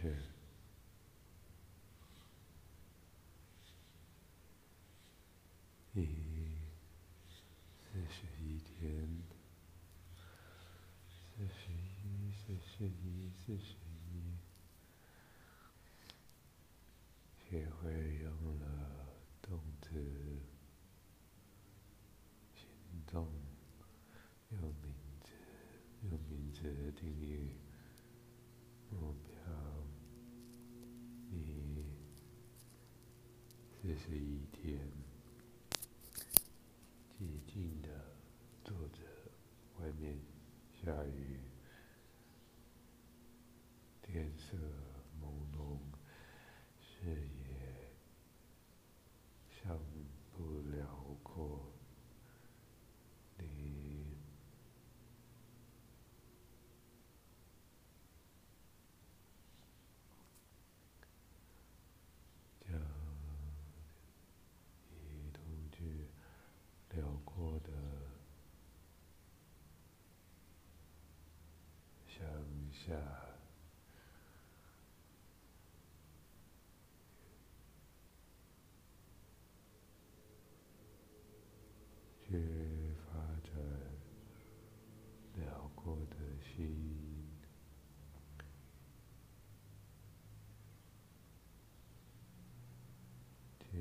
是。一四十一天，四十一，四十一，四十一，学会用了动词、行动、用名词、用名词的定义目标。一四十一天，寂静的坐着，外面下雨，天色朦胧，视野像不辽阔。你将移动至辽阔的向下，去发展辽阔的心。去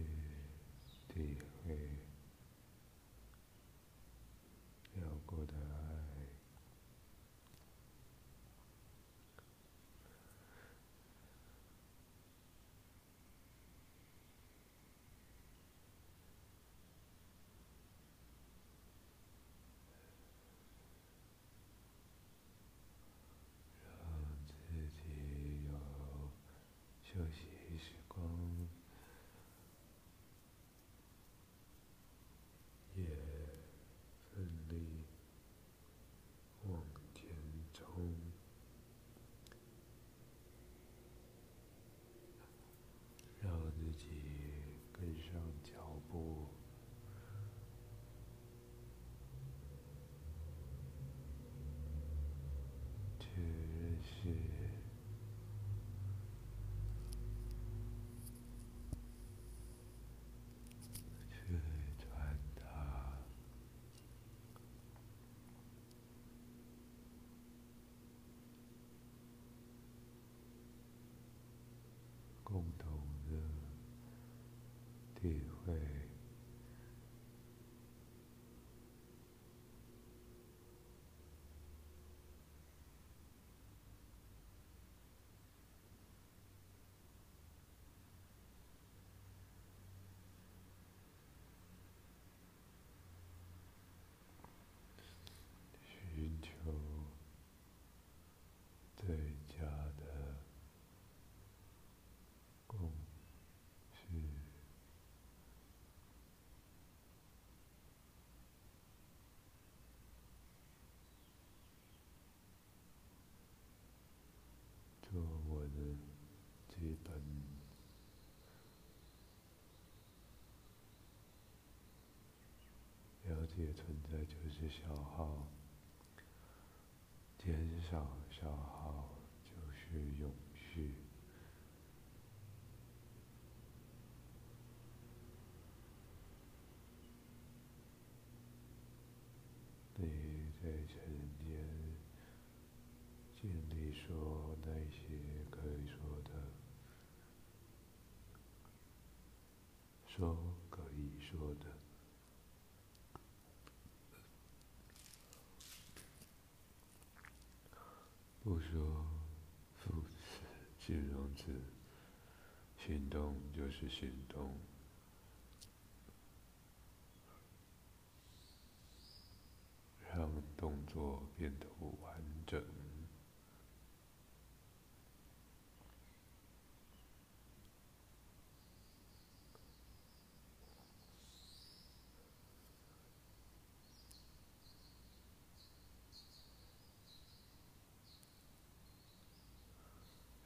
体会辽阔的爱，让自己有休息时光。也奋力往前冲，让自己跟上脚步，去认识去传达共同的体会，寻求最佳的共识。做我的基本了解存在就是消耗，减少消耗就是永续。你在晨间尽力说那些可以说的，说可以说的，不说副词、形容词，行动就是行动。让动作变得完整。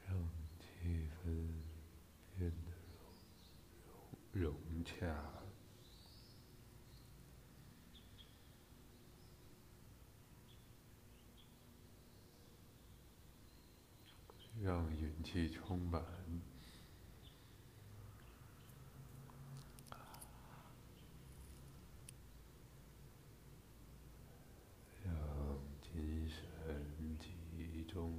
让气氛变得让元气充满，让精神集中，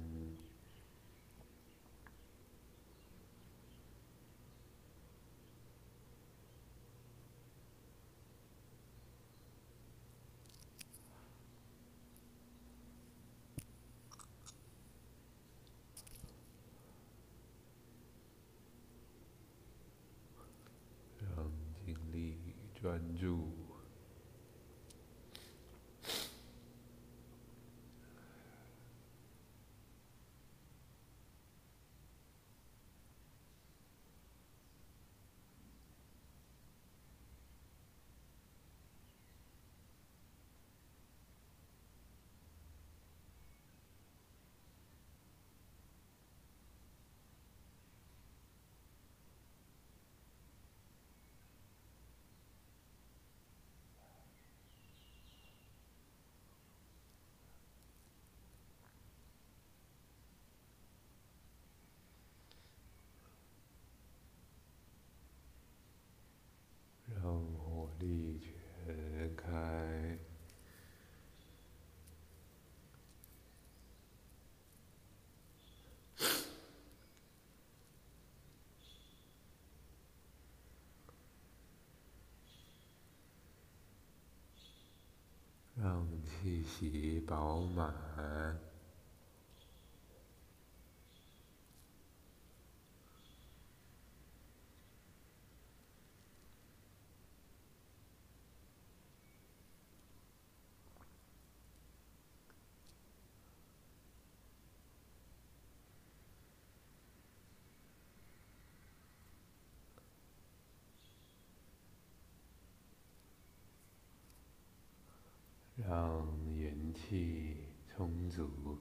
让精力专注。让火力全开，让气息饱满。让元气充足，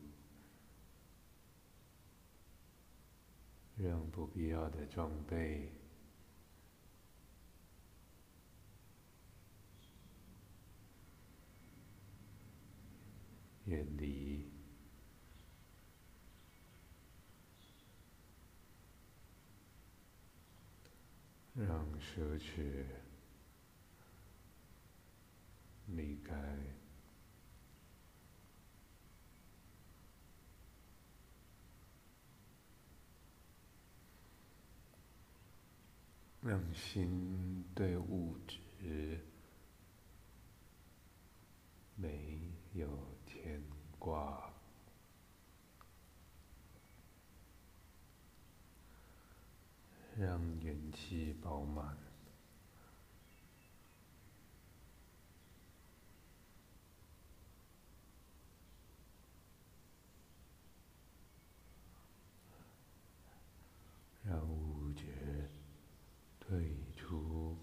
让不必要的装备远离，让奢侈离开。让心对物质没有牵挂，让元气饱满，让物觉退出，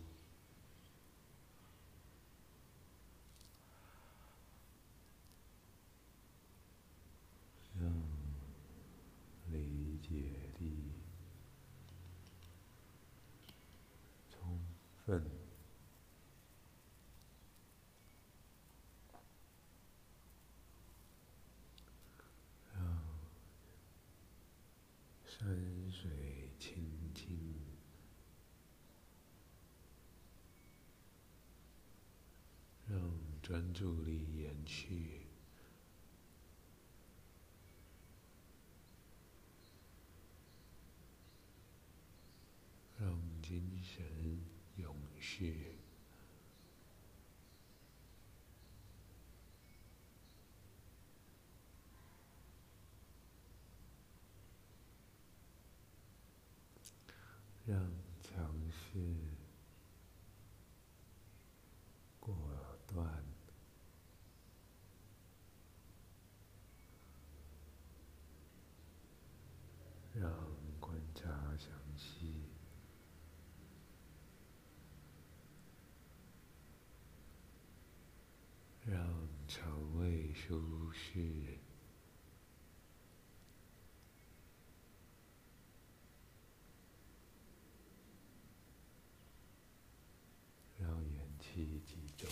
让理解力充分，让山水清静。让专注力延续，让精神永续，让尝试果断，让观详细，让肠胃舒适，让元气集中。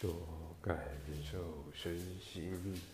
多感受身心。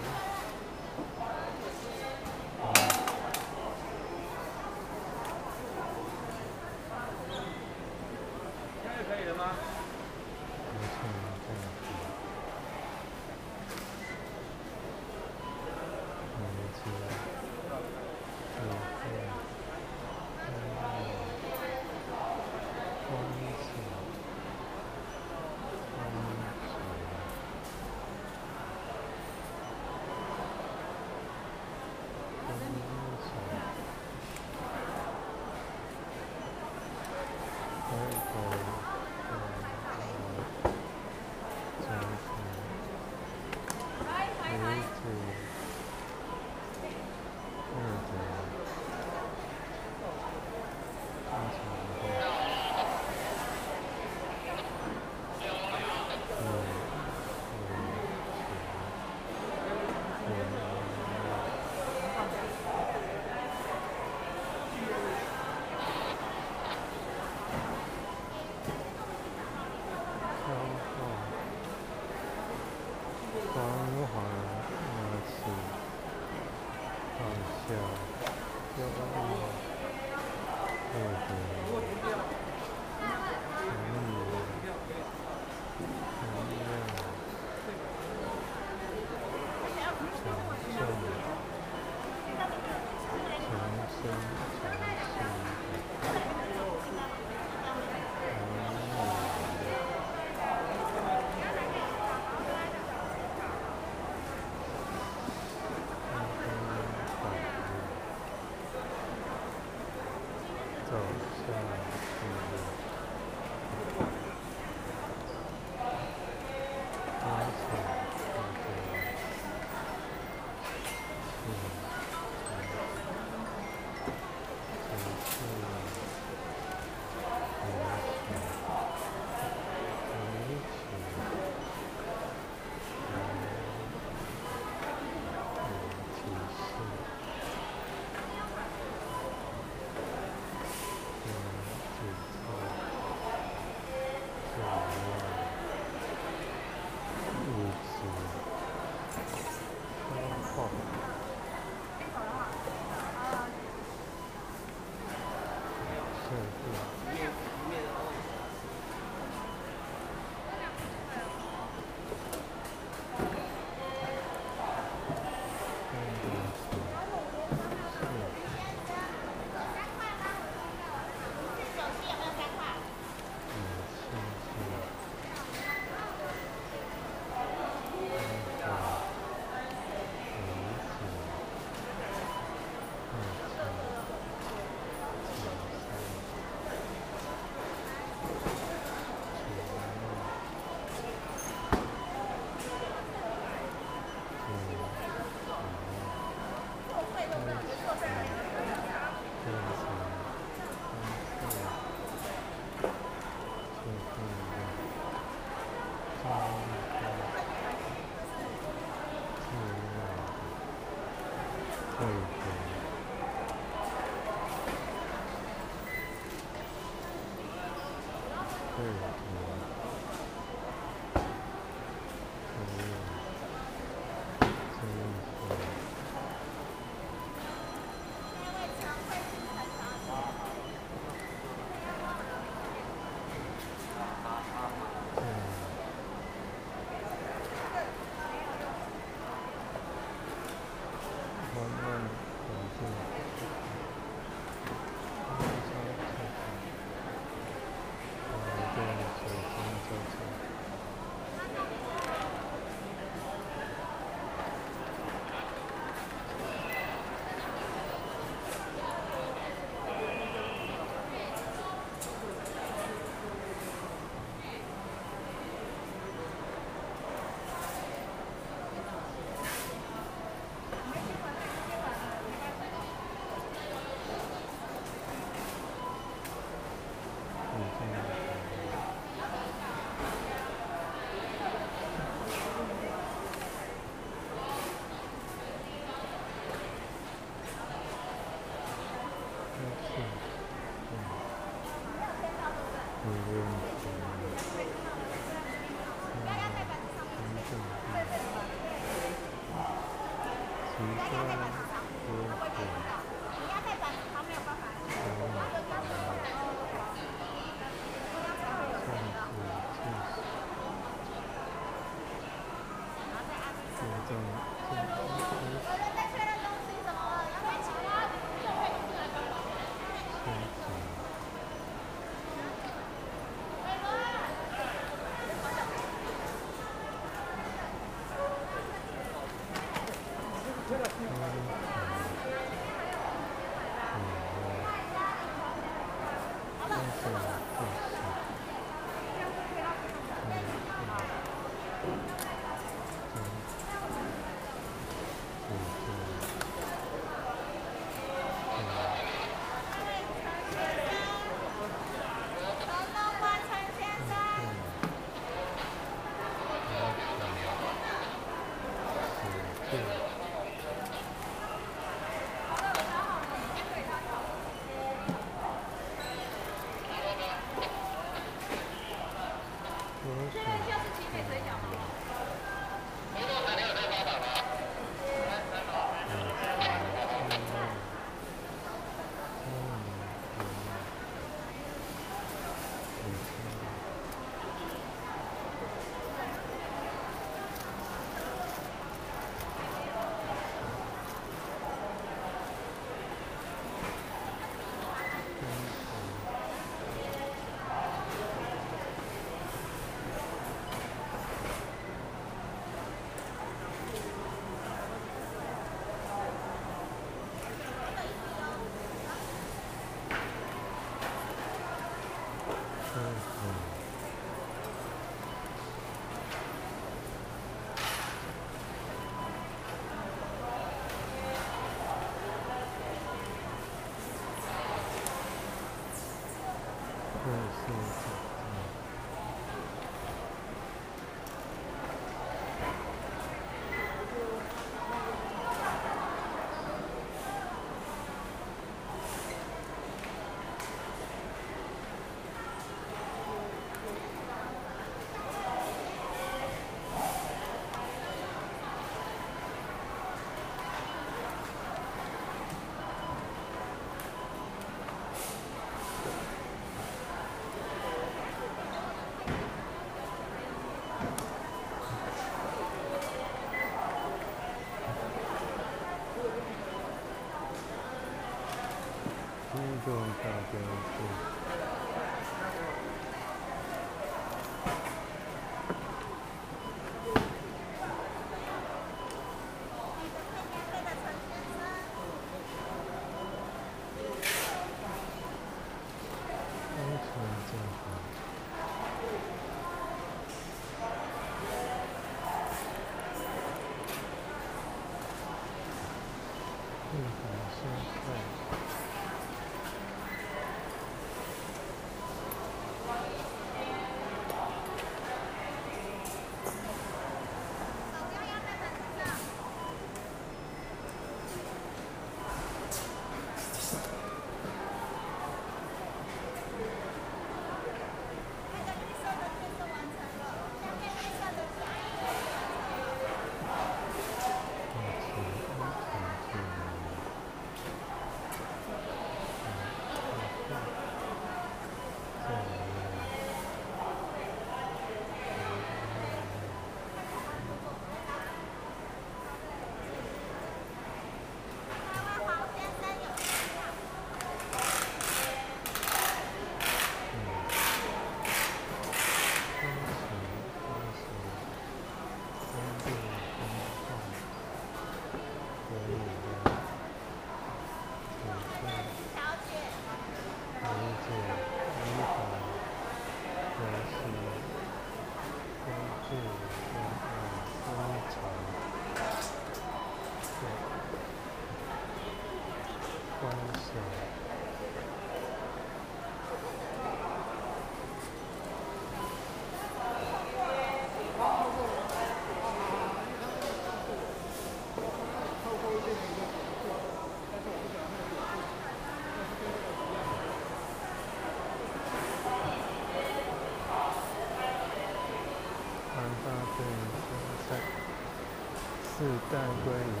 带归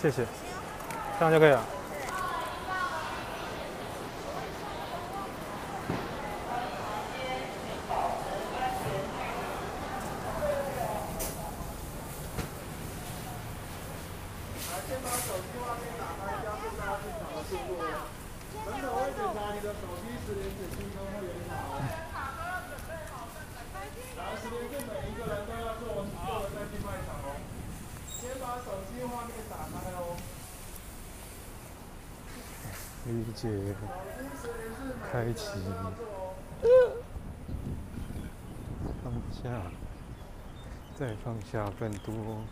谢谢，这样就可以了。理解，开启，放下，再放下更多，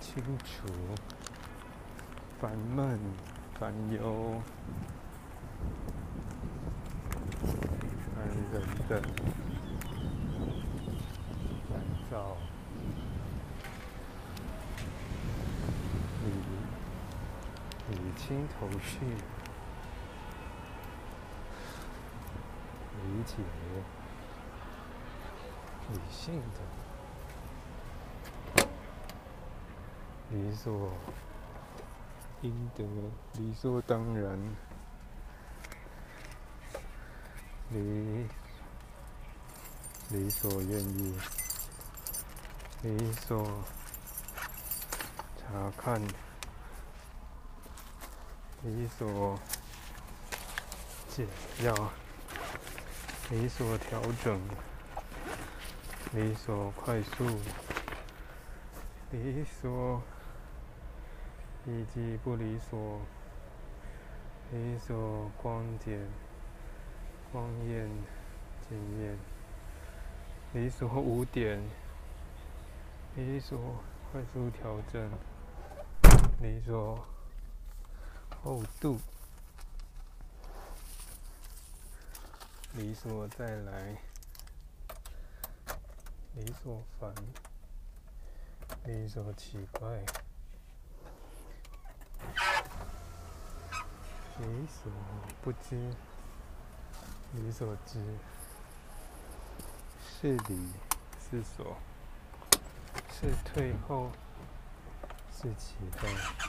清除，烦闷，烦忧，烦人的，烦躁。清头绪，理解，理性的，理所应得，理所当然，理理所愿意，理所查看。理所解药，理所调整，理所快速，理所以及不理所，理所光点，光艳惊艳，理所五点，理所快速调整，理所。厚度，理所再来，理所烦，理所奇怪，理所不知，理所知，是理是所，是退后，是期待。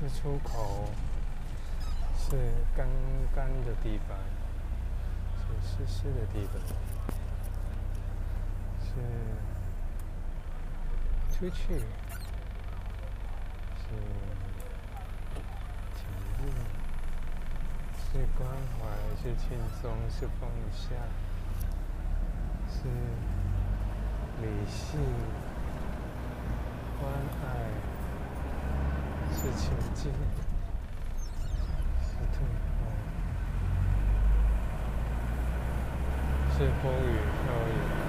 是出口。干干的地方，是湿湿的地方，是出去，是体验，是关怀，是轻松，是放下，是理性，关爱，是前进。是风雨飘摇。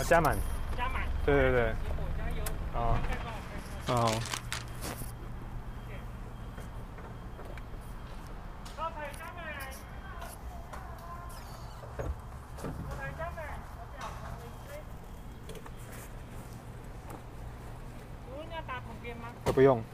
啊，加满。加满。对对对。有火加油。好。再帮我开车。好。招牌加满。招牌加满。我脚旁边。请问要打旁边吗？都不用。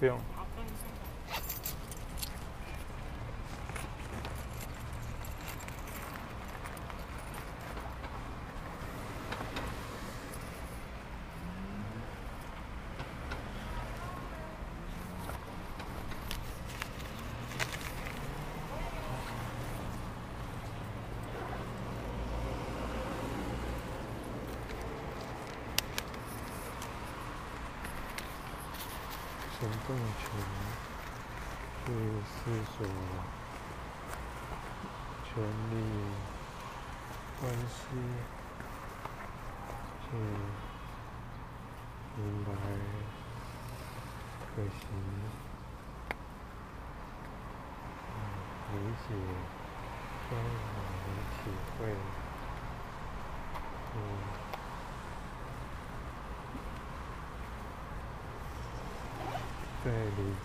不用。好，那你先走。行动权是思索权利关系，是明白可行，理解关怀体会，嗯。最理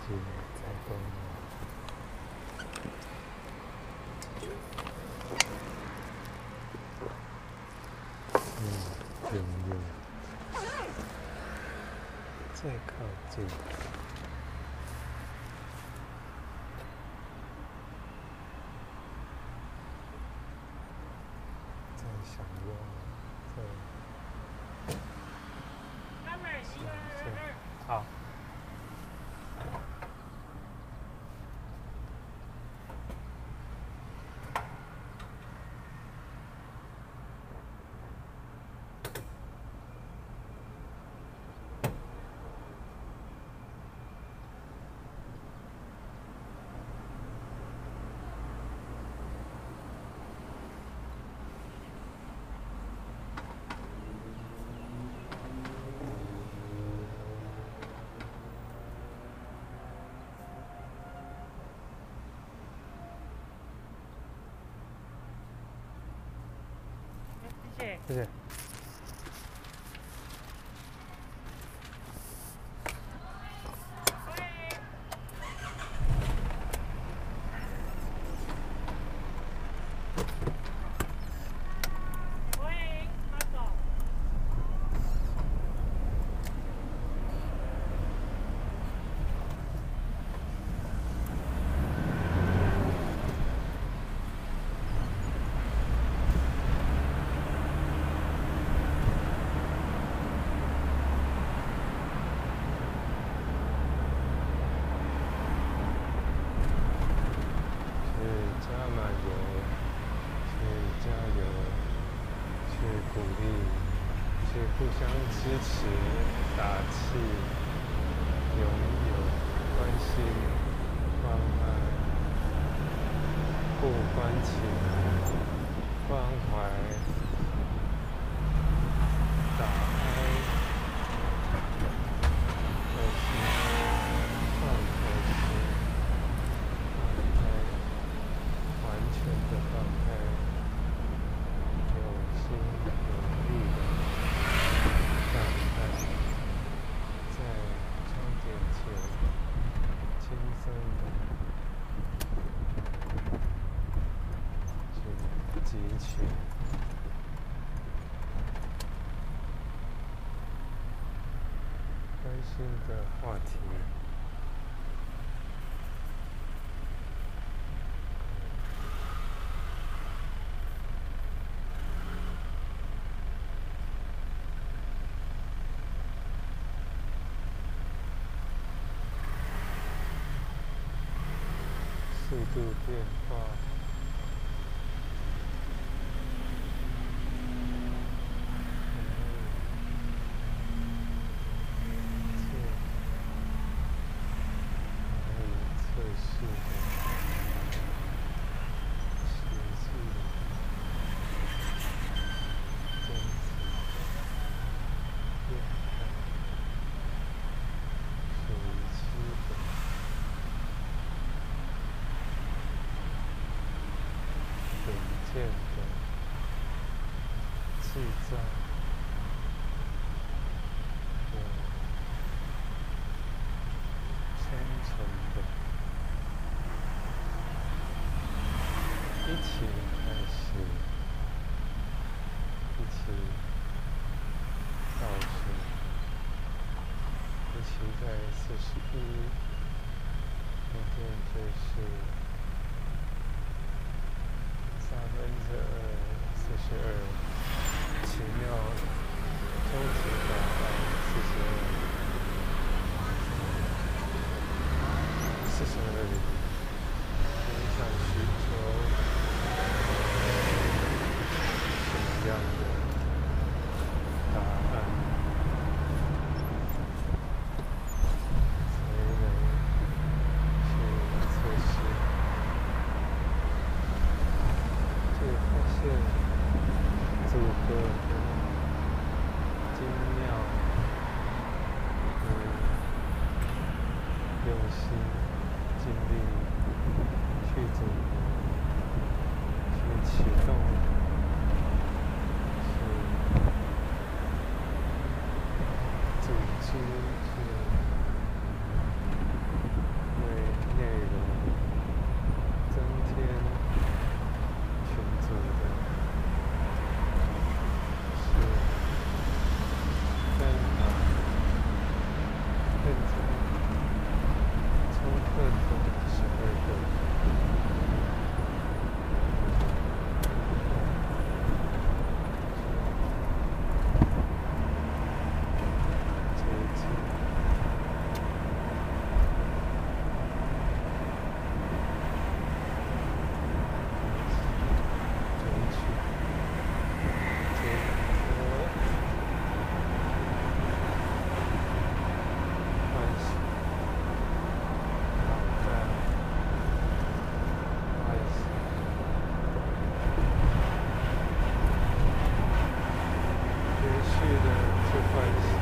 解，再动嗯，进入，再靠近，再享用，再加满一二二。好。谢谢。谢谢。欢迎，马总。去加满油，去加油，去鼓励，去互相支持、打气，拥有关心、关爱、互关情、关怀、打开、可心、放可心。放开，完全的放开，有心有力的放开，在终点前轻松的去汲取。开心的话题。速度变四十一今天这是三分之二四十二奇妙。sacrifice.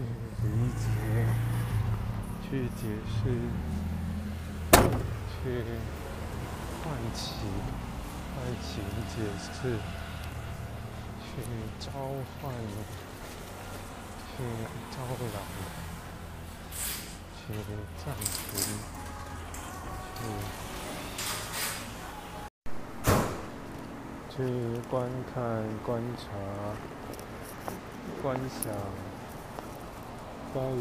去理解，去解释，去唤起，唤起解释，去召唤，去招揽，去暂停，去去观看、观察、观想。关于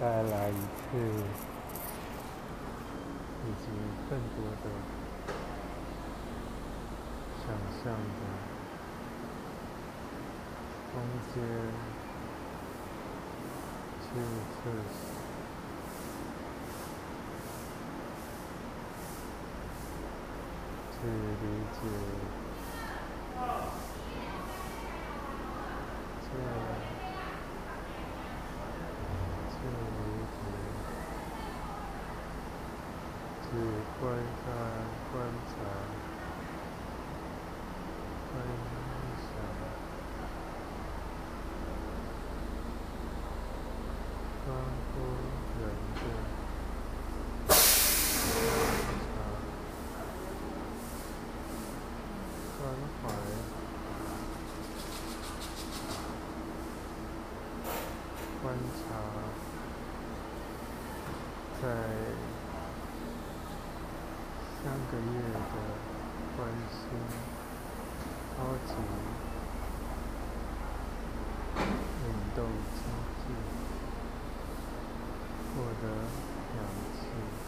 带来一次，以及更多的想象的空间，去测试，去理解，这。去观看、观察、观想、关乎人的观察、关怀、观察，在。三个月的关心、超级运动经济，嗯得氧气。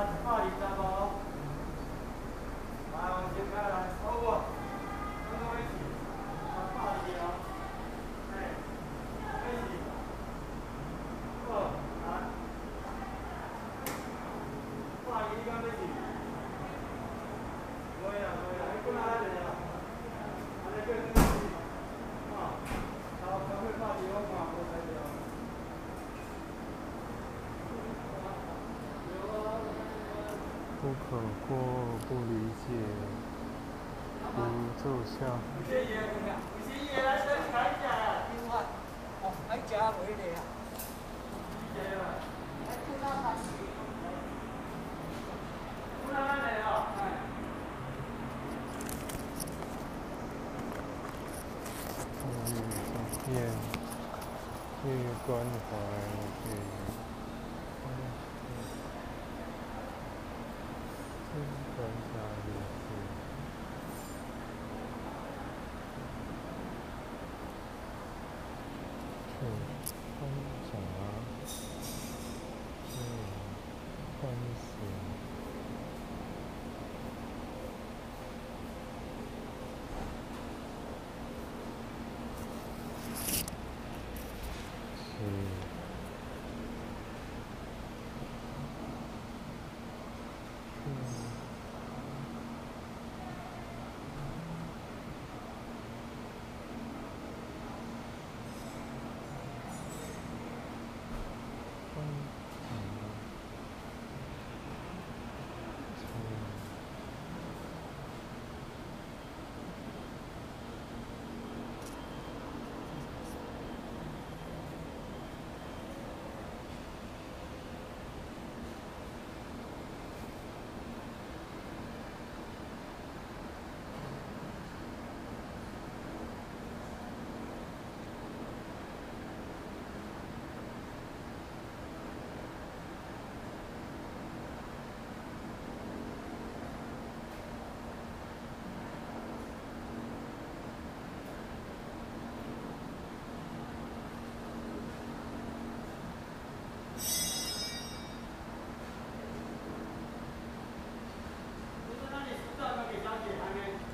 不可过，不理解，不奏效。谢谢谢谢，来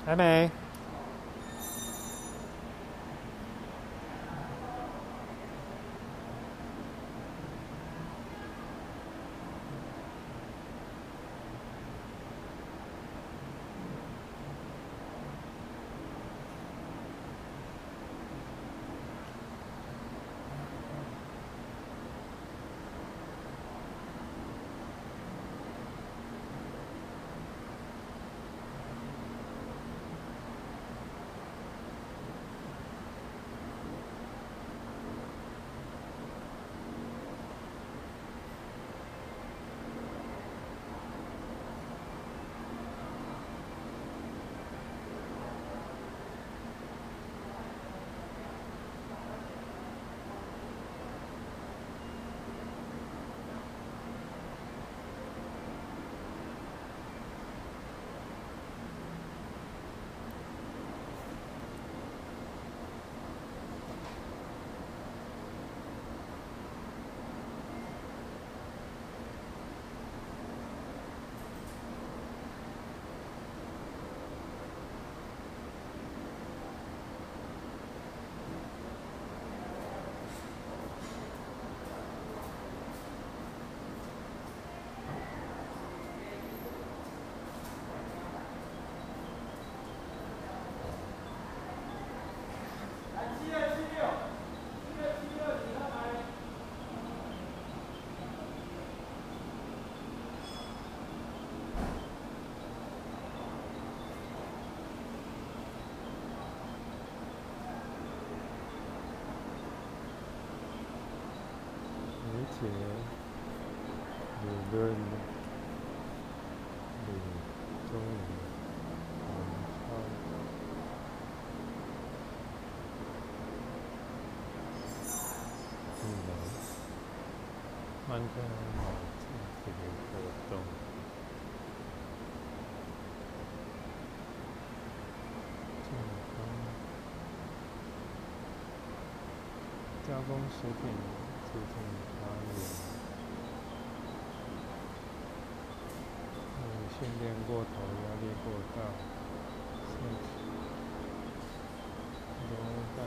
还没。且理论理中文超技能完成好这个活动，健康加工食品自动。训练过头，压力过大，身体容易干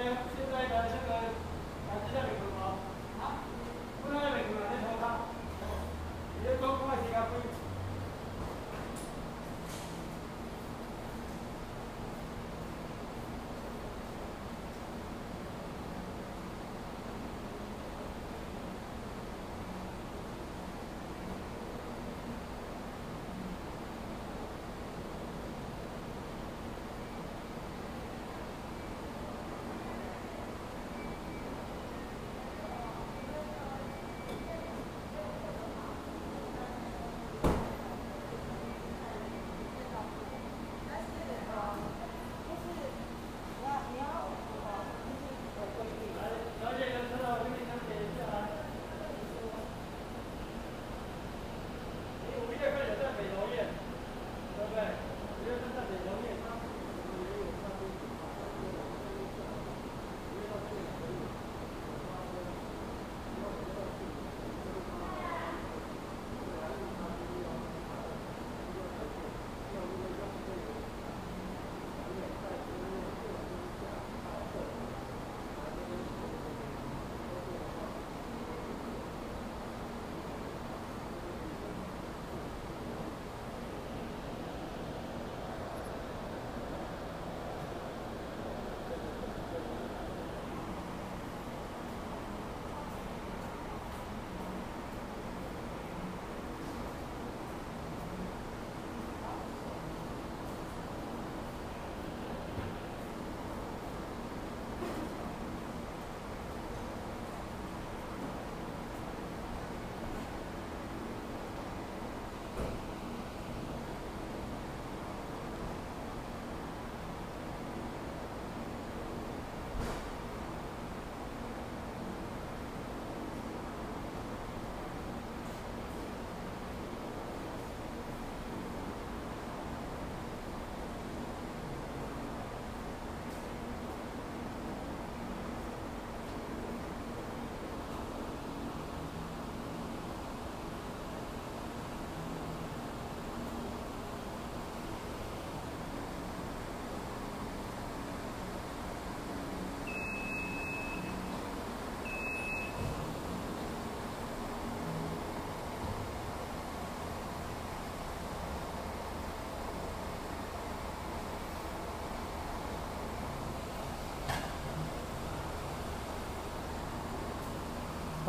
ついに。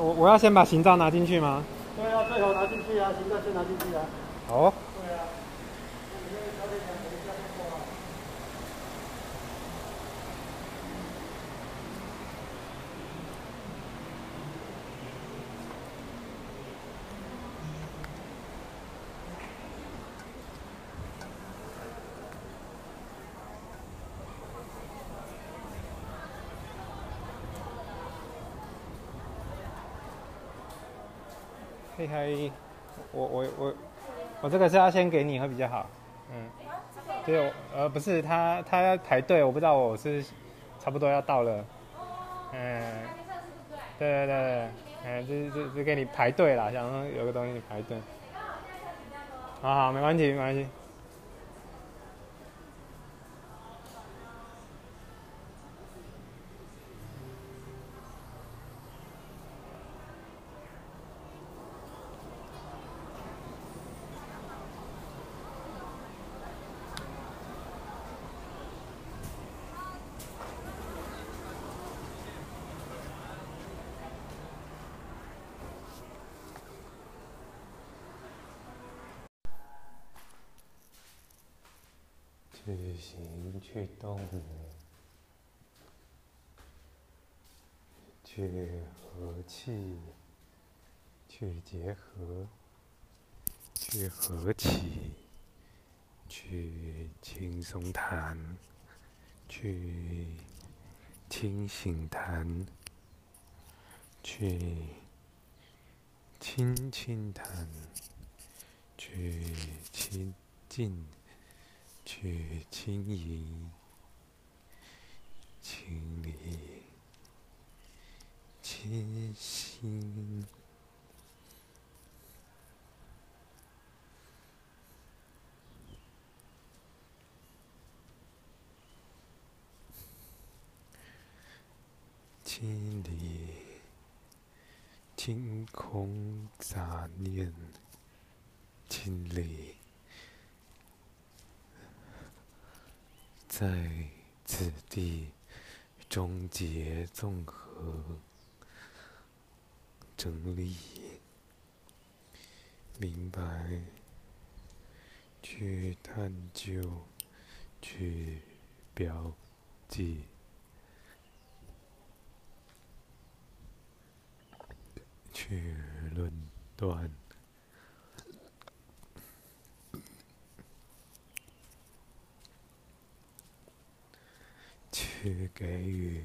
我我要先把行照拿进去吗？对啊，最好拿进去啊，行照先拿进去啊。哦。对啊。你那个小姐讲等一下再过啊。嘿嘿，我我我我这个是要先给你会比较好，嗯，对，我呃不是他他要排队，我不知道我是差不多要到了，嗯，对对对对，嗯，就就就给你排队啦，想说有个东西排队，好好没关系没关系。去去动，去和气，去结合，去和气，去轻松谈，去清醒谈，去轻轻谈，去亲近。去轻盈、清理、清新。心里清空杂念，清理，在此地终结综合整理，明白，去探究，去标记。去论断，去给予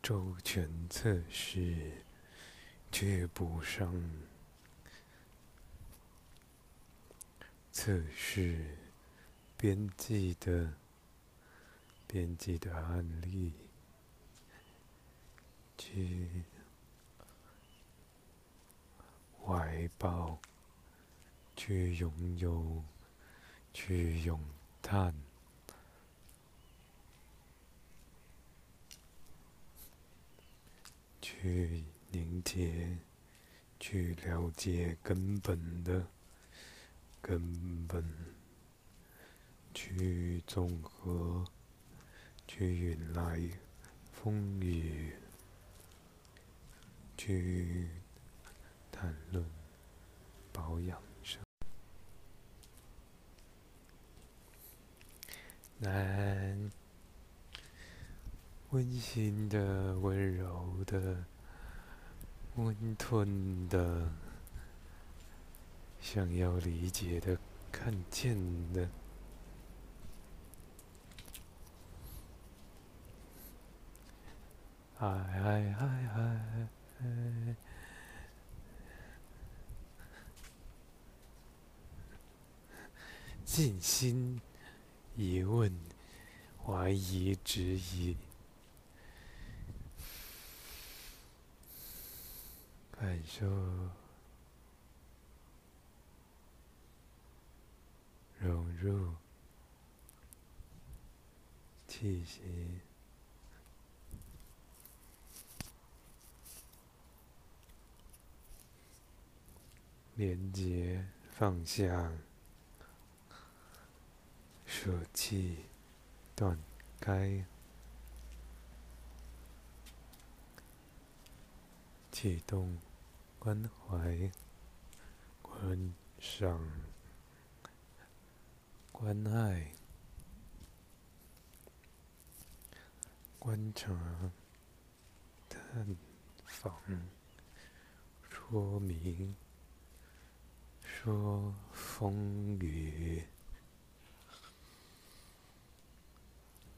周全测试，去补上测试编辑的编辑的案例，去。怀抱，去拥有，去咏叹，去凝结，去了解根本的根本，去综合，去引来风雨，去。谈论保养生，难温馨的、温柔的、温吞的，想要理解的、看见的，爱爱爱爱爱。静心疑问、怀疑、质疑，感受融入气息，连接放下。舍弃，断开，启动，关怀，观赏，关爱，观察，探访，说明，说风雨。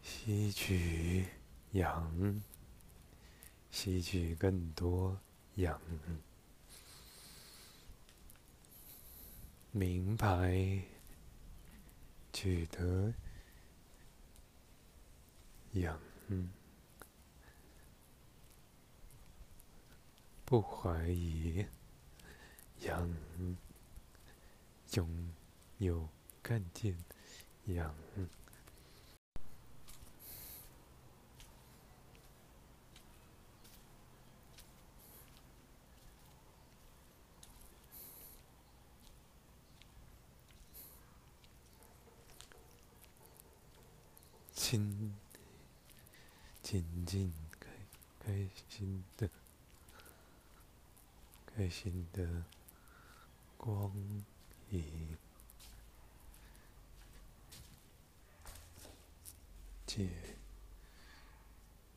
吸取氧，吸取更多氧，明白，取得养，不怀疑养，拥有看见养。心静静开开心的开心的光影，解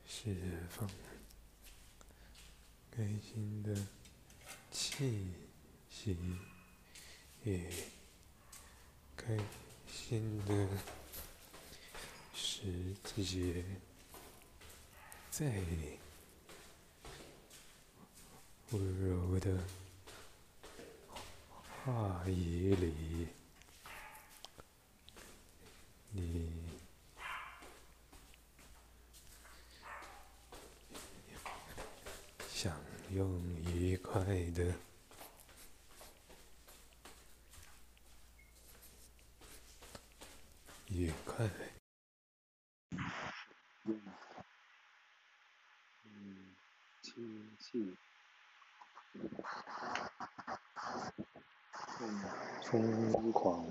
释放开心的气息，也开心的。直接在温柔的话语里，你享用愉快的愉快。心系，更疯狂，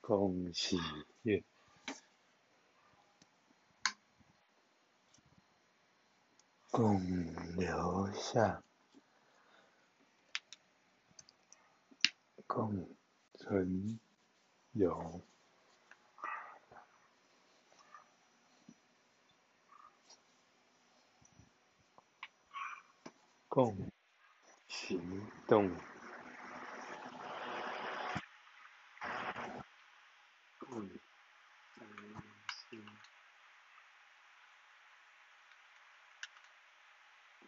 更喜悦，共留下，共存有。共行动，共担心，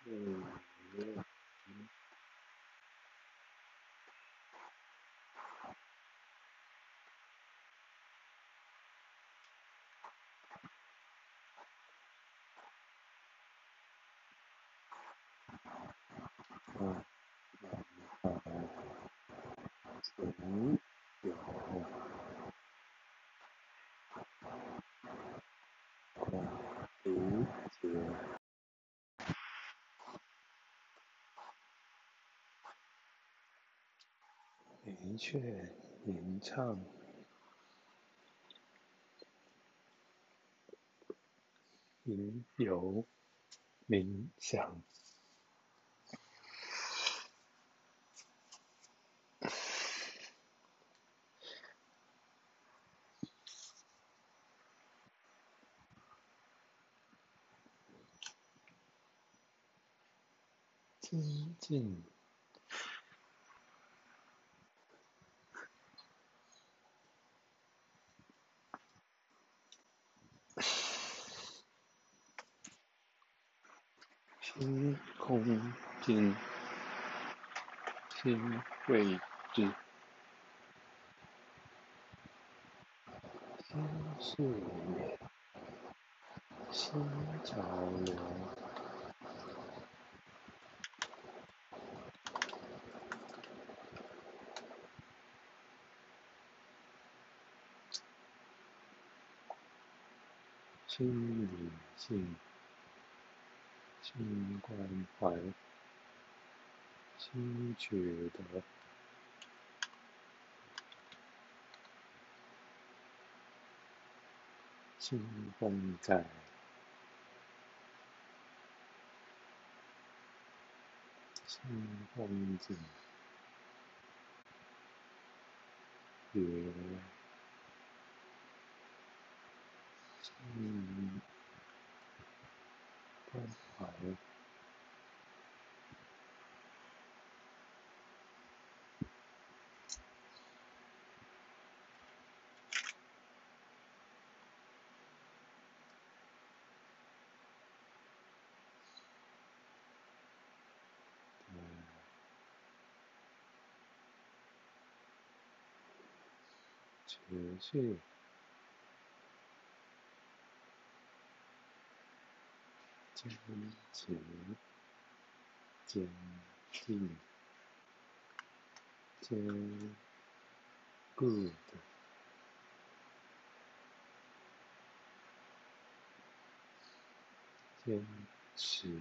共愿，啊。存有，理解，却，吟唱，吟游，冥想。亲近，新空间，新位置，新视野，新潮流。新理性，新关怀，新觉得，新风在，新风景，别。嗯，关怀，持续。坚持，坚定，坚固的，坚持，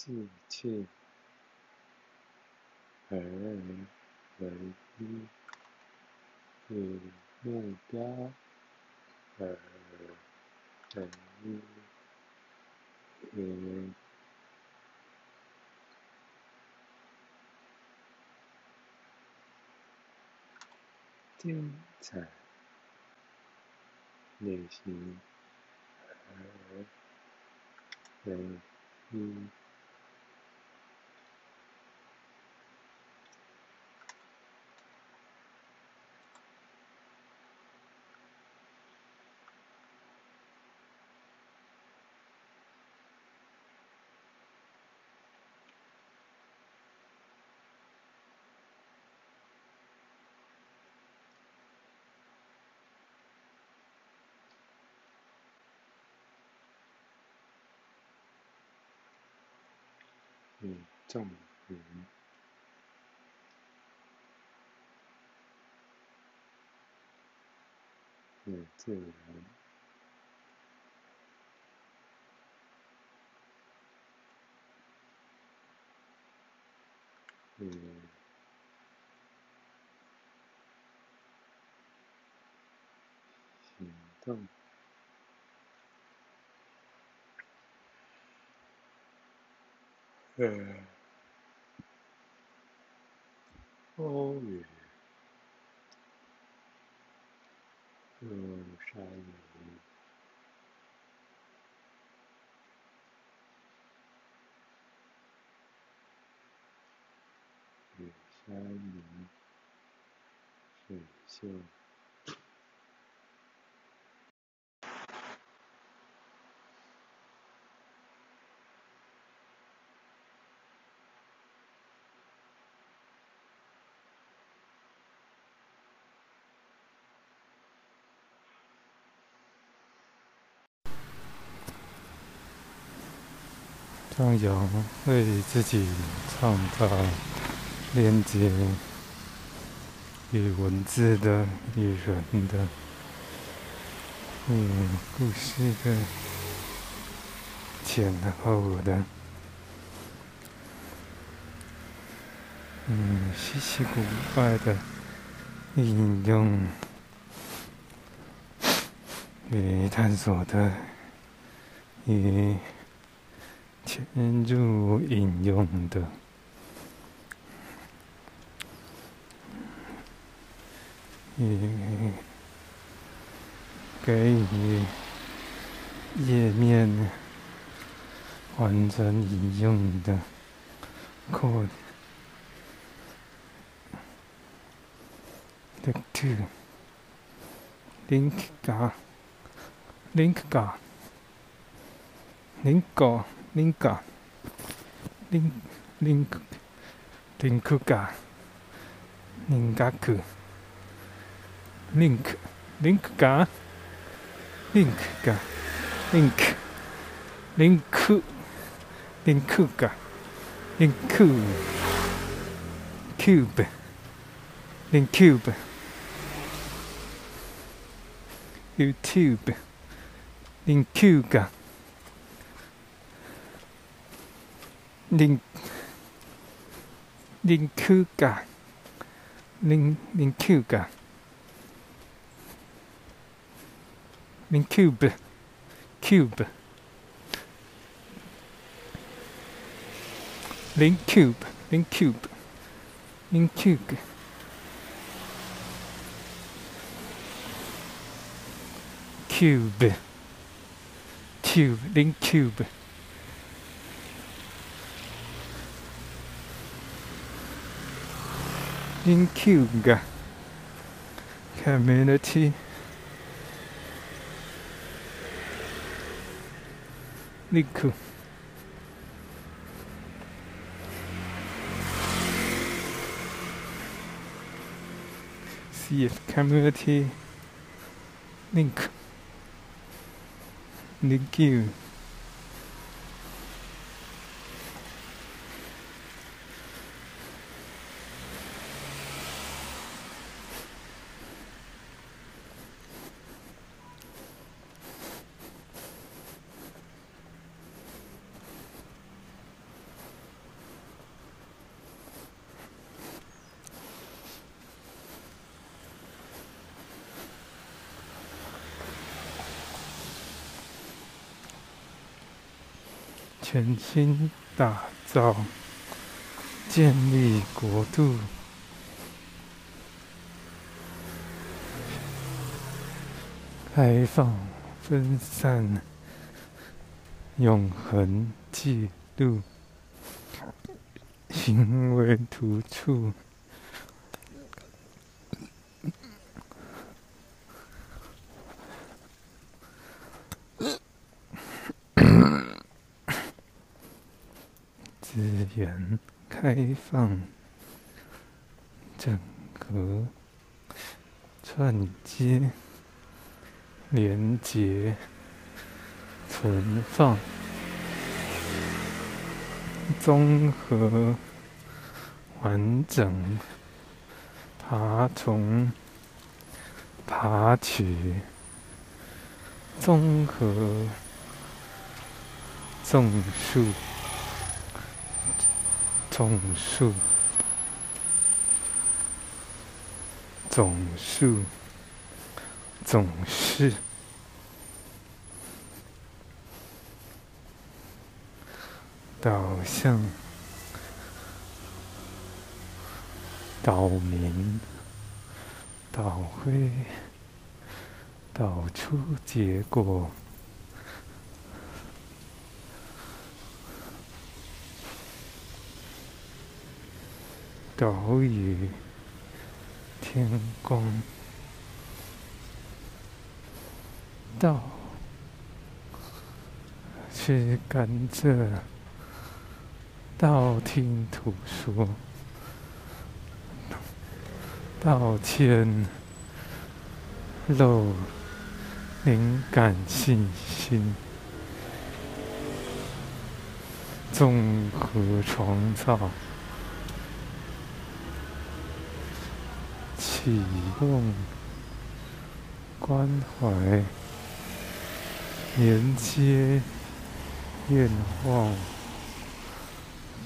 自信而为一，与目标而为一，与精彩旅行而为一。与众人，与自然，与行动。呃，欧语，乐山林，雪山林，水秀。张扬为自己创造连接与文字的、与人的、与故事的前后的，嗯，稀奇古怪的应用与探索的与。嵌入引用的，与给你页面完整引用的 code link to link 嘎 link 嘎 link 嘎。link 嘎，link link link 嘎，link 嘎去，link link 嘎，link 嘎，link link link 嘎，link cube link cube YouTube link cube mean cube. Cube. Link cube. Link cube. Link cube. Cube. cube, Link cube. Link cube. Community. देखो CF community link. Thank you. 全新打造、建立国度，开放、分散、永恒记录，行为突出。资源开放、整合、串接、连接、存放、综合、完整、爬虫、爬取、综合、种树。总数，总数，总是，导向，导明，导灰，导出结果。岛屿，天光，道，吃甘蔗，道听途说，道歉，漏，灵感信心，综合创造。启动，关怀，连接，愿望，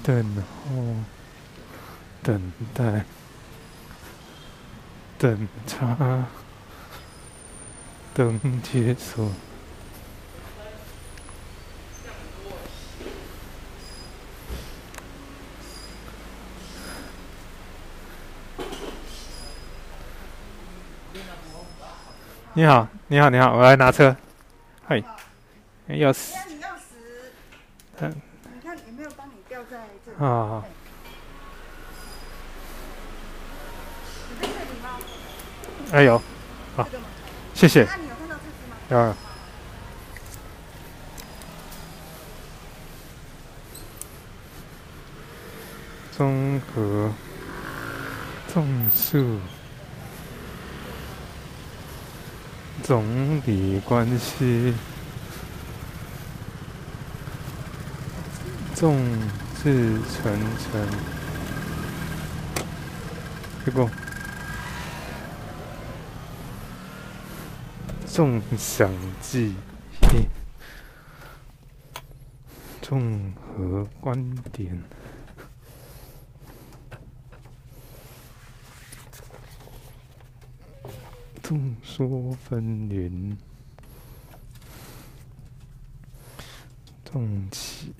等候，等待，等他，等解锁。你好，你好，你好，我来拿车。嗨，钥匙。你钥匙。嗯。你看有没有帮你掉在这里？啊。你在这里吗？哎有，好，谢谢。那你有看到这只吗？有。综合，种树。总理关系，众志成城，结果。众想记忆，综合观点。众说纷纭，众起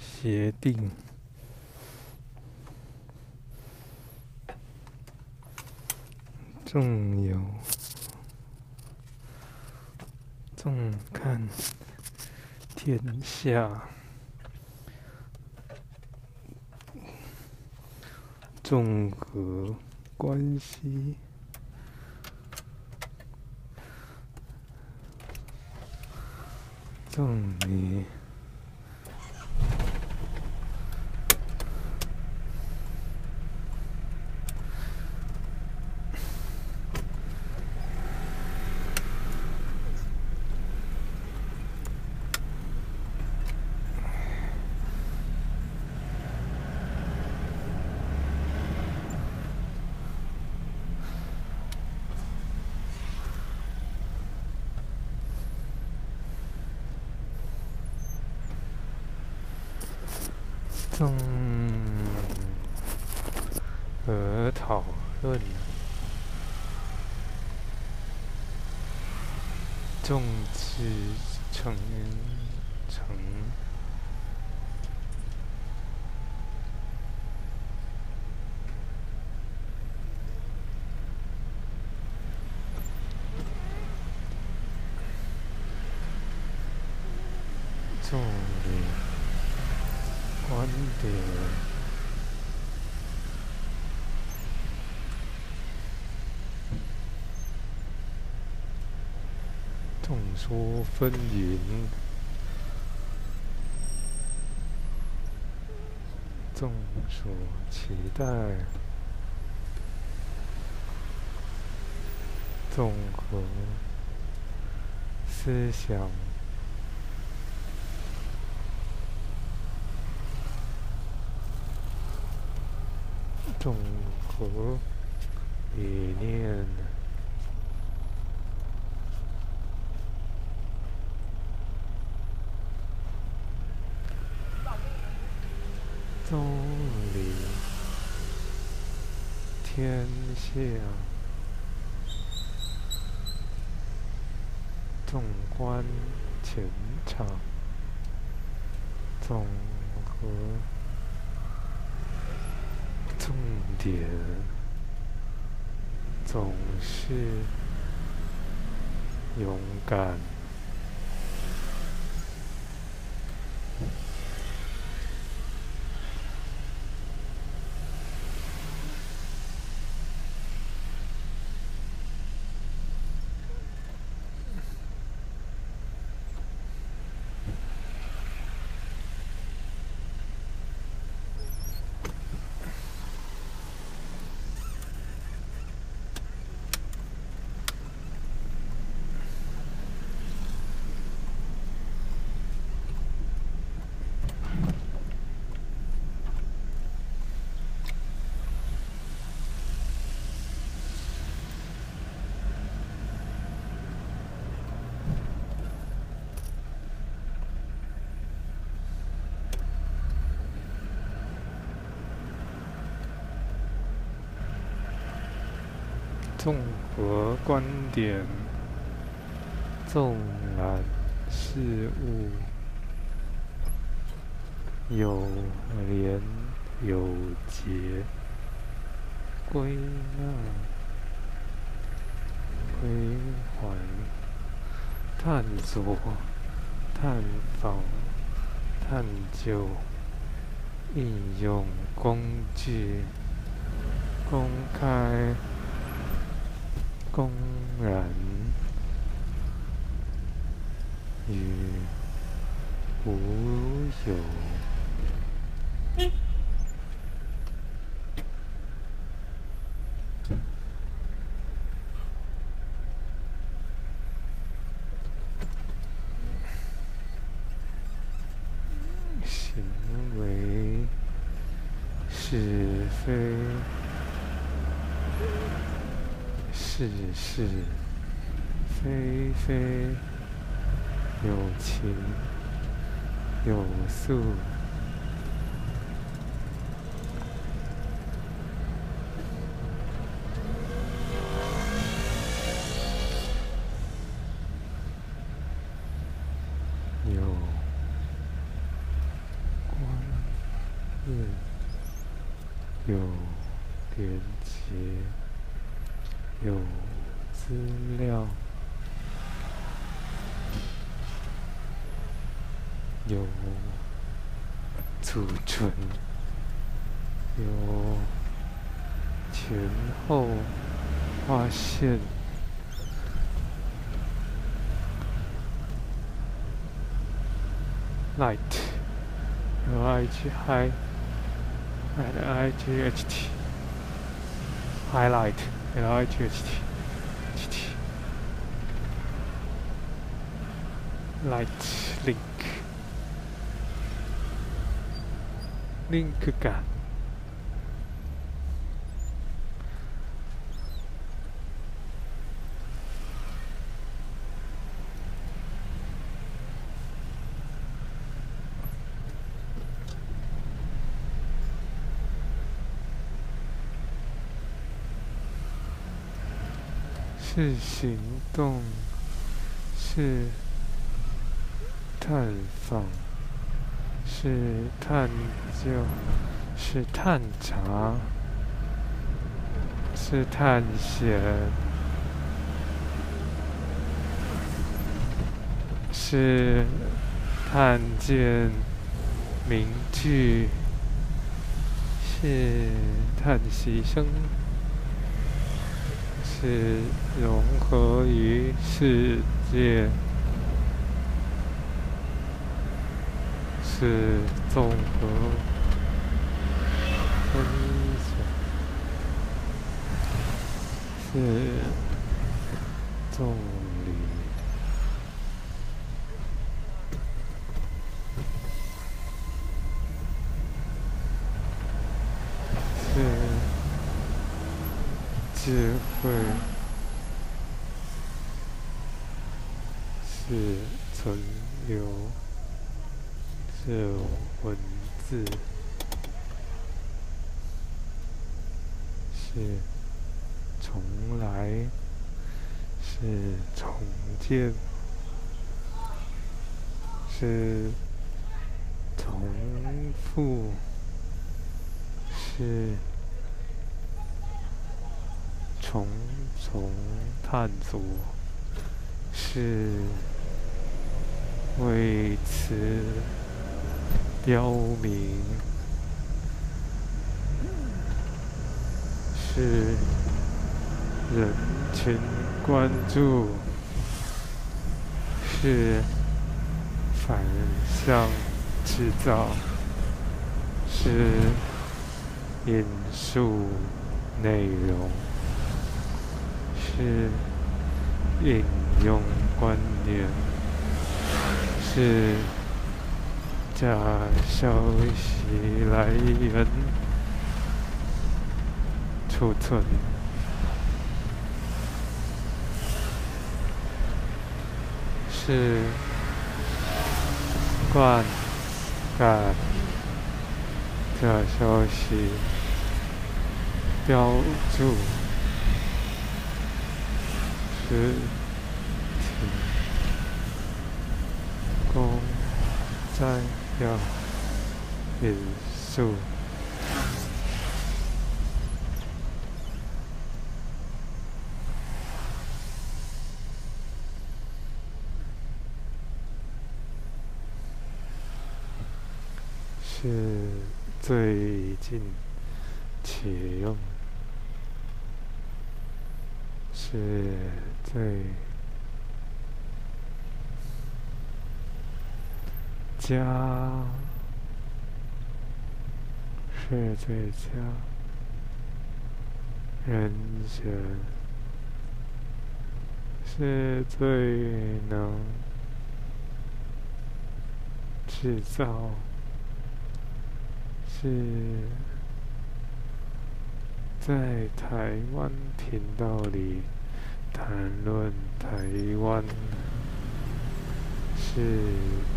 协定，众有，众看天下，综合关系。送你。综合讨论，众志成城，重点观点，众风云，众所期待，综合思想。综合理念，宗理天下，纵观前场，总和。重点总是勇敢。综合观点，纵览事物，有连有结，归纳归还，探索探访探究，应用工具，公开。公然与无有，行为是非。是非非，有情有素，hi. And IGHT uh, highlight and IGHT light link. Link か是行动，是探访，是探究，是探查，是探险，是看见名句，是叹息声，是融合于世界，是综合分享，是重理。是智慧，是存留，是文字，是重来，是重建，是重复。是重重探索，是为此标明，是人群是反向制造，是。引述内容是引用观念，是假消息来源储存，是灌溉假消息。标注实体公摘要引述是最近启用。是最佳，是最佳人选，是最能制造，是在台湾频道里。谈论台湾是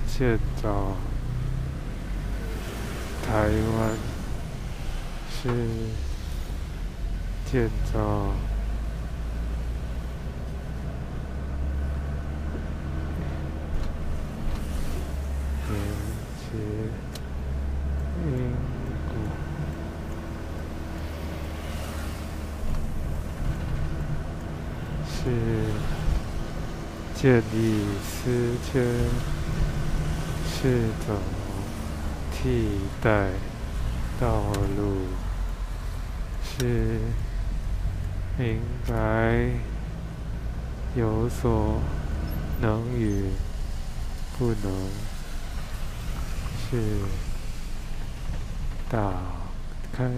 建造台湾是建造连接因。是建立思圈，是走替代道路，是明白有所能与不能，是打开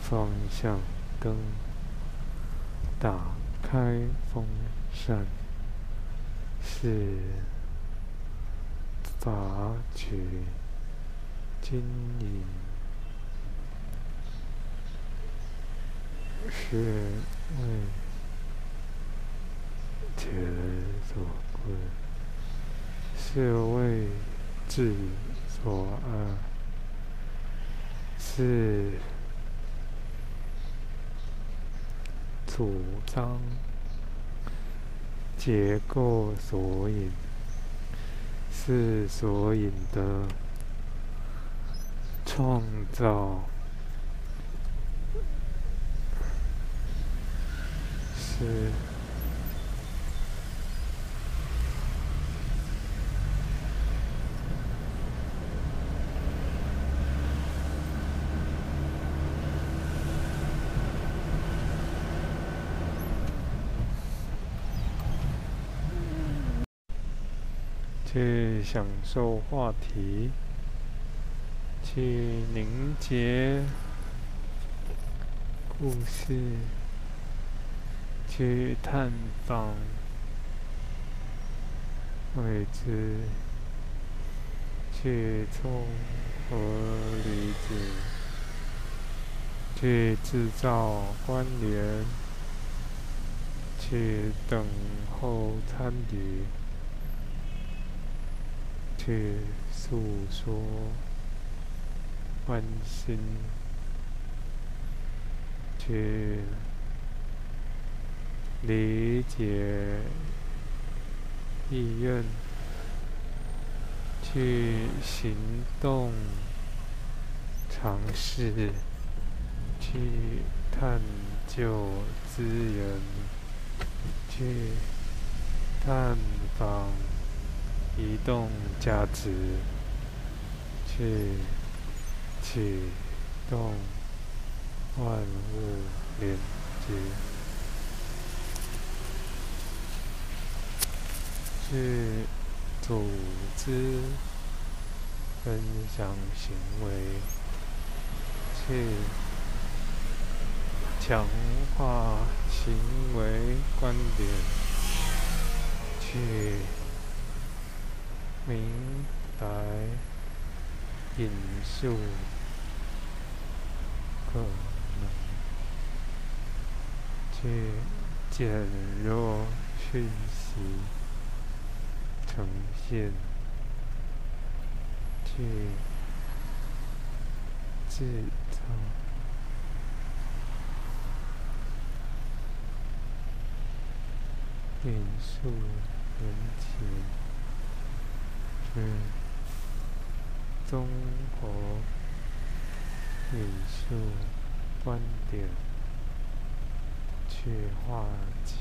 方向灯，打。开风扇是杂取经营，是为钱所困，是为智所爱，是。主张结构索引是索引的创造，是去享受话题，去凝结故事，去探访未知，去综合理解，去制造关联，去等候参与。去诉说关心，去理解意愿，去行动尝试，去探究资源，去探访。移动价值，去启动万物连接，去组织分享行为，去强化行为观点，去。明白引述可能，去减弱讯息呈现，去制造引述人情。嗯，综合引述观点，去划记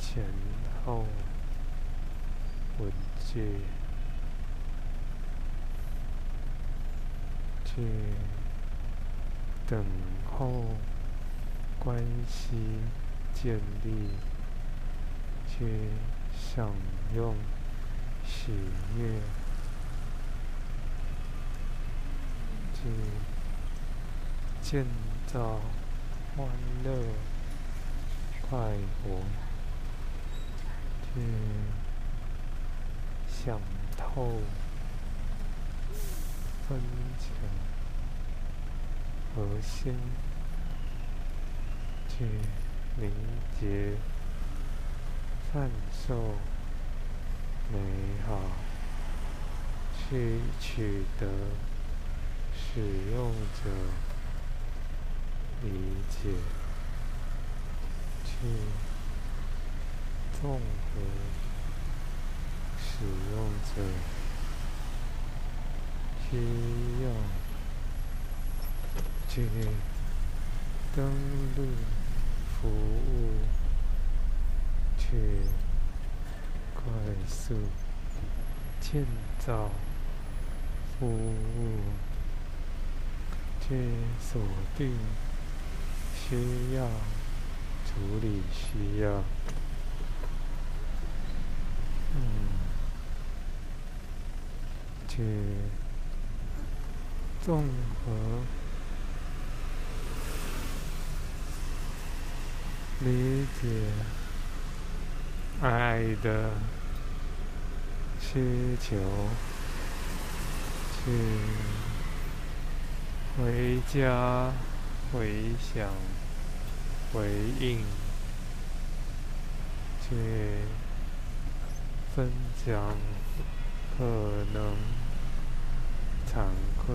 前后文句，去等候关系建立，去享用。喜悦，去建造欢乐、快活，去想透、分享核心，去凝结、感受。美好，去取得使用者理解，去综合使用者需要，去登录服务，去。快速建造服务，去锁定需要处理需要，嗯，去综合理解爱的。需求，去回家，回想，回应，去分享，可能惭愧，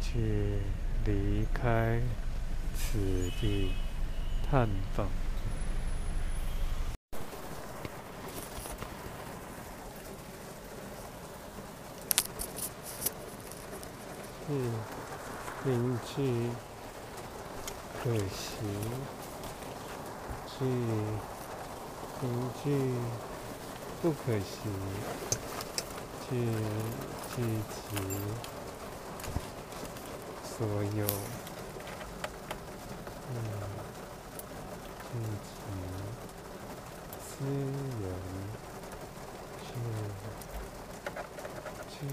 去离开此地，探访。是凝聚可行，是凝聚不可行，去聚集所有，嗯，聚集资源是自由。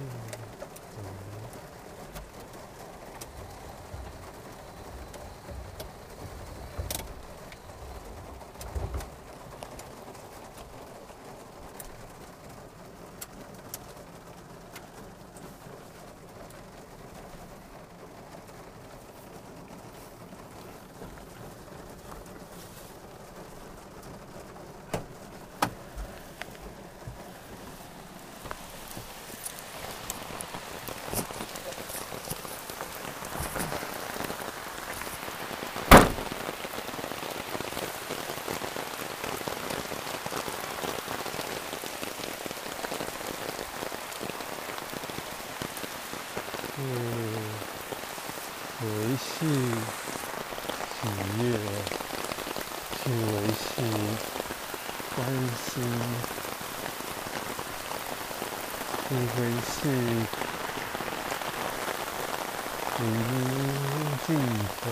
维系喜悦，去维系关心，去维系宁静的、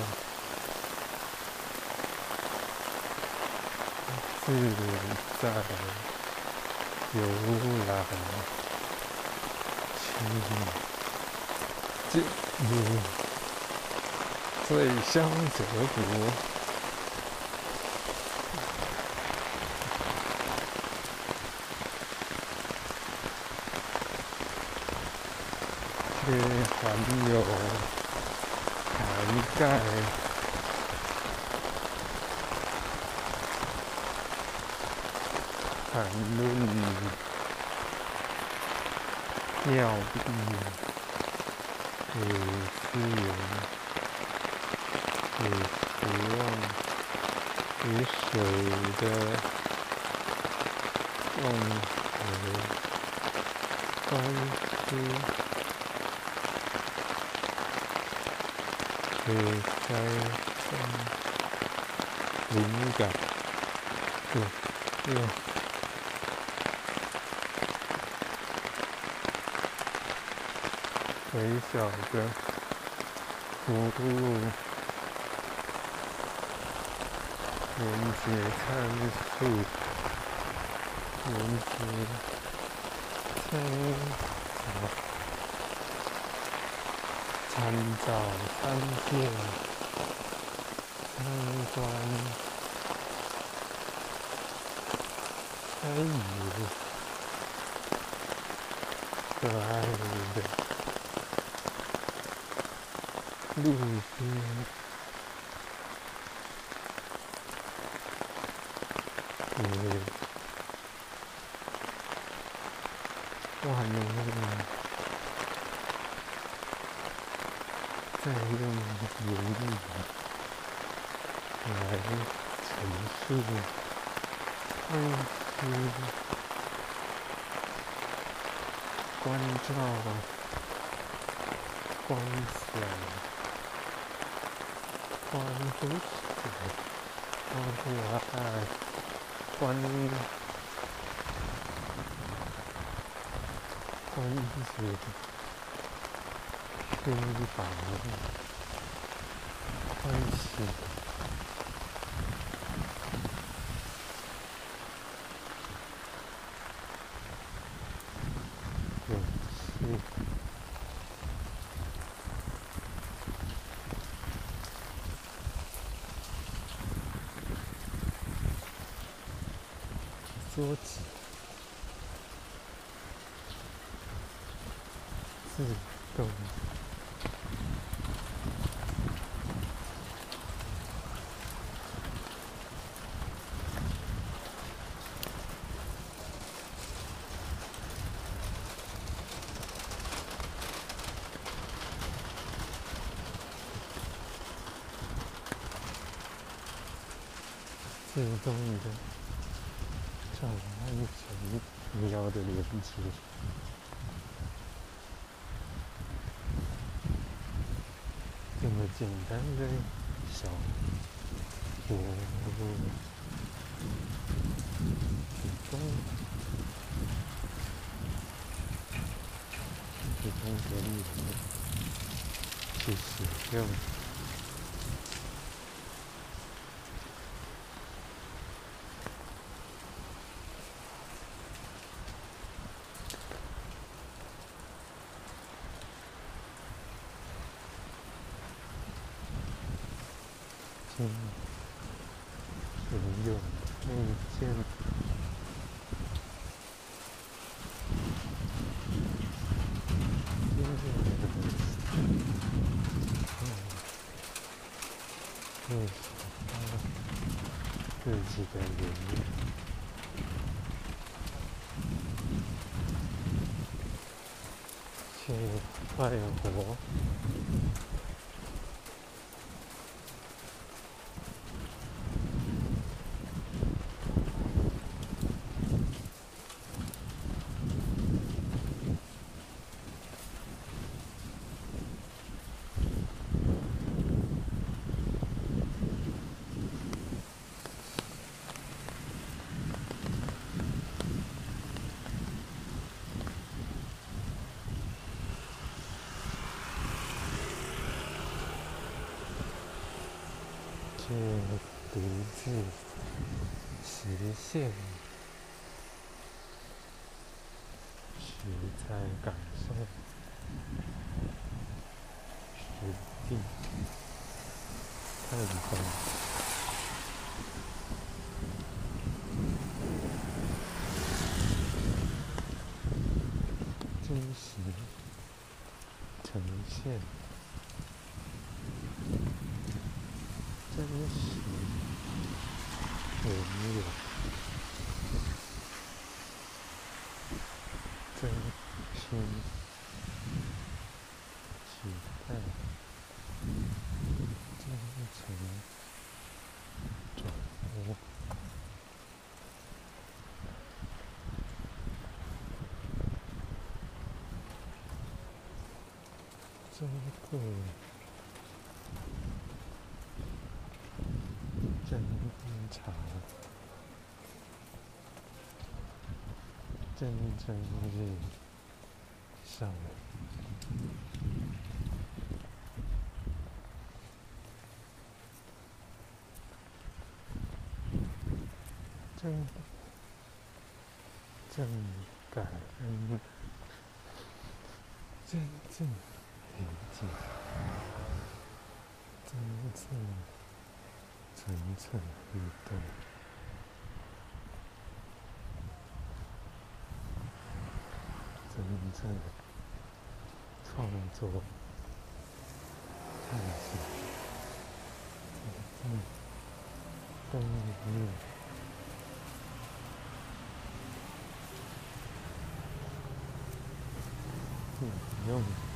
自在、悠然、清静。水乡泽国，这还有涵盖谈论尿病与资源。与使用与水的共和关系，与开放灵感，对，对。微小的幅度。连接参数，连接参照，参照参见，参观，参与，可爱的路边。万能再用油力来陈述关心、关照、观想、关注、关注爱。关关是非凡关系，有趣。多起，自动，自动的。上安全这么简单的小活，主动主动合理的去使用。心只有内见。真正的认识到自己的原因，去快活。去独自实现，实在感受，实地探访，真实呈现。真实拥有，真心期待，真诚掌握，珍贵。珍藏，蒸蒸日上，真正感恩，真正理解，真正。层层移动，真正创作、探索、真正登陆、引用。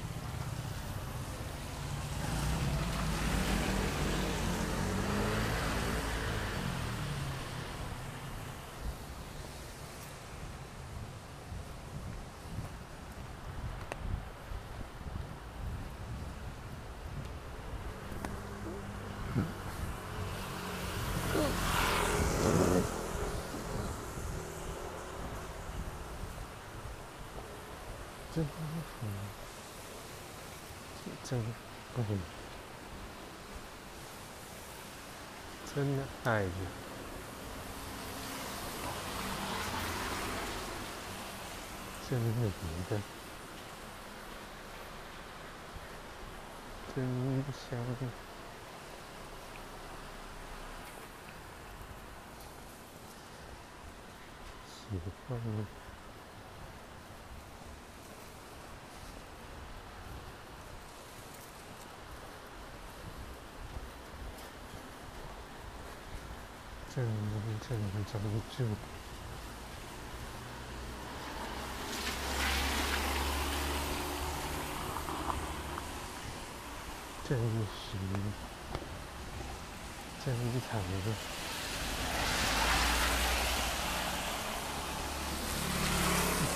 真好。真，嗯。真的爱。真的，真的。真，不。喜欢。真正专注，真实，珍藏，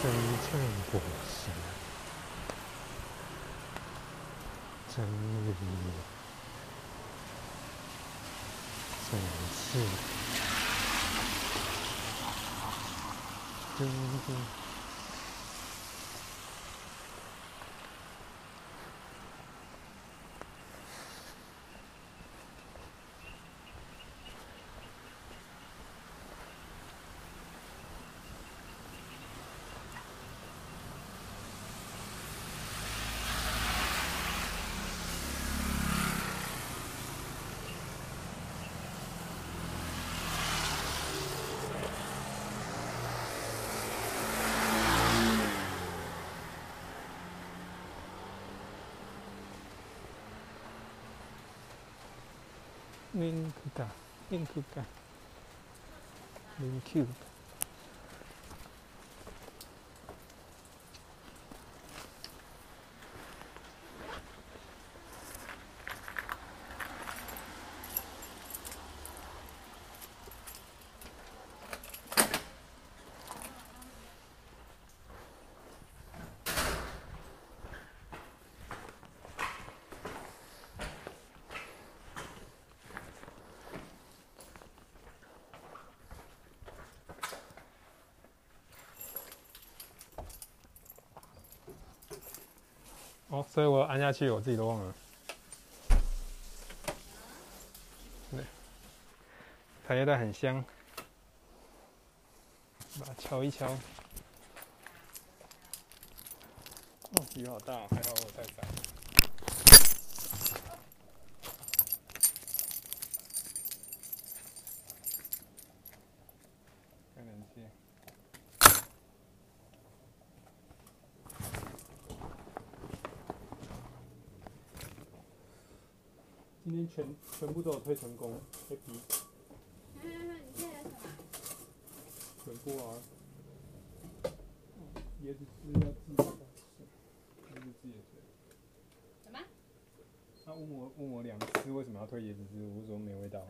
真正果实，真理，总是。tum, tum. Link 感，Link 感，Link Cube。哦，所以我按下去，我自己都忘了。对，茶叶蛋很香，把它敲一敲。哦，雨好大，好我在伞。开冷气。今天全全部都有推成功，happy 你现在什么？全部啊。椰子汁要自己打椰子汁也推。什么？他问我问我两次为什么要推椰子汁，我说没味道。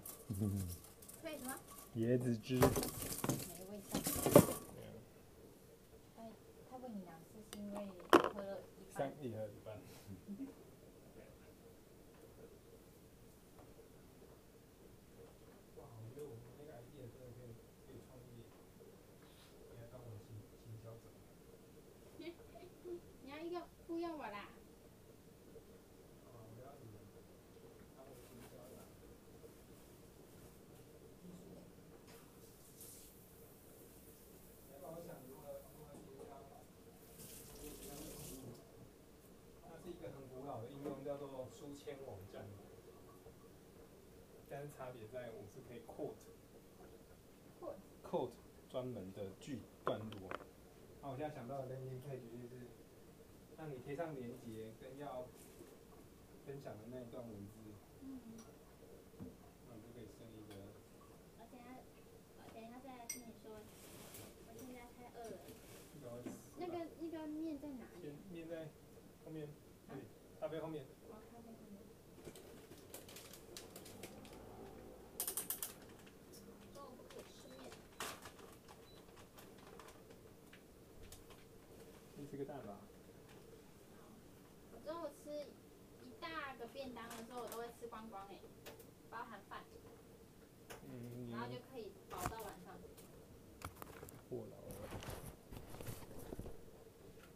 推什么？椰子汁。没味道。他他问你两次是因为喝了一半三。一盒一半。哇，我觉得我们那个 idea 真的可以可以创业，你来当我的行行销者。你要一个雇佣我啦？啊，我要你当我的行销者。你要帮我想如何如何行销？它是一个很古老的应用，叫做书签网站。但是差别在我是可以 quote Quote quote 专门的句段落。那、我现在想到的 landing page 就是让你贴上链接跟要分享的那一段文字，嗯。那你就可以生一个。我等下我等一下再来跟你说。我现在太饿了。那个那个面在哪里？面在后面，对，咖啡后面。我咖啡后面。中午不可以吃面。你吃个蛋吧。我中午吃一大个便当的时候，我都会吃光光哎、包含饭，嗯，然后就。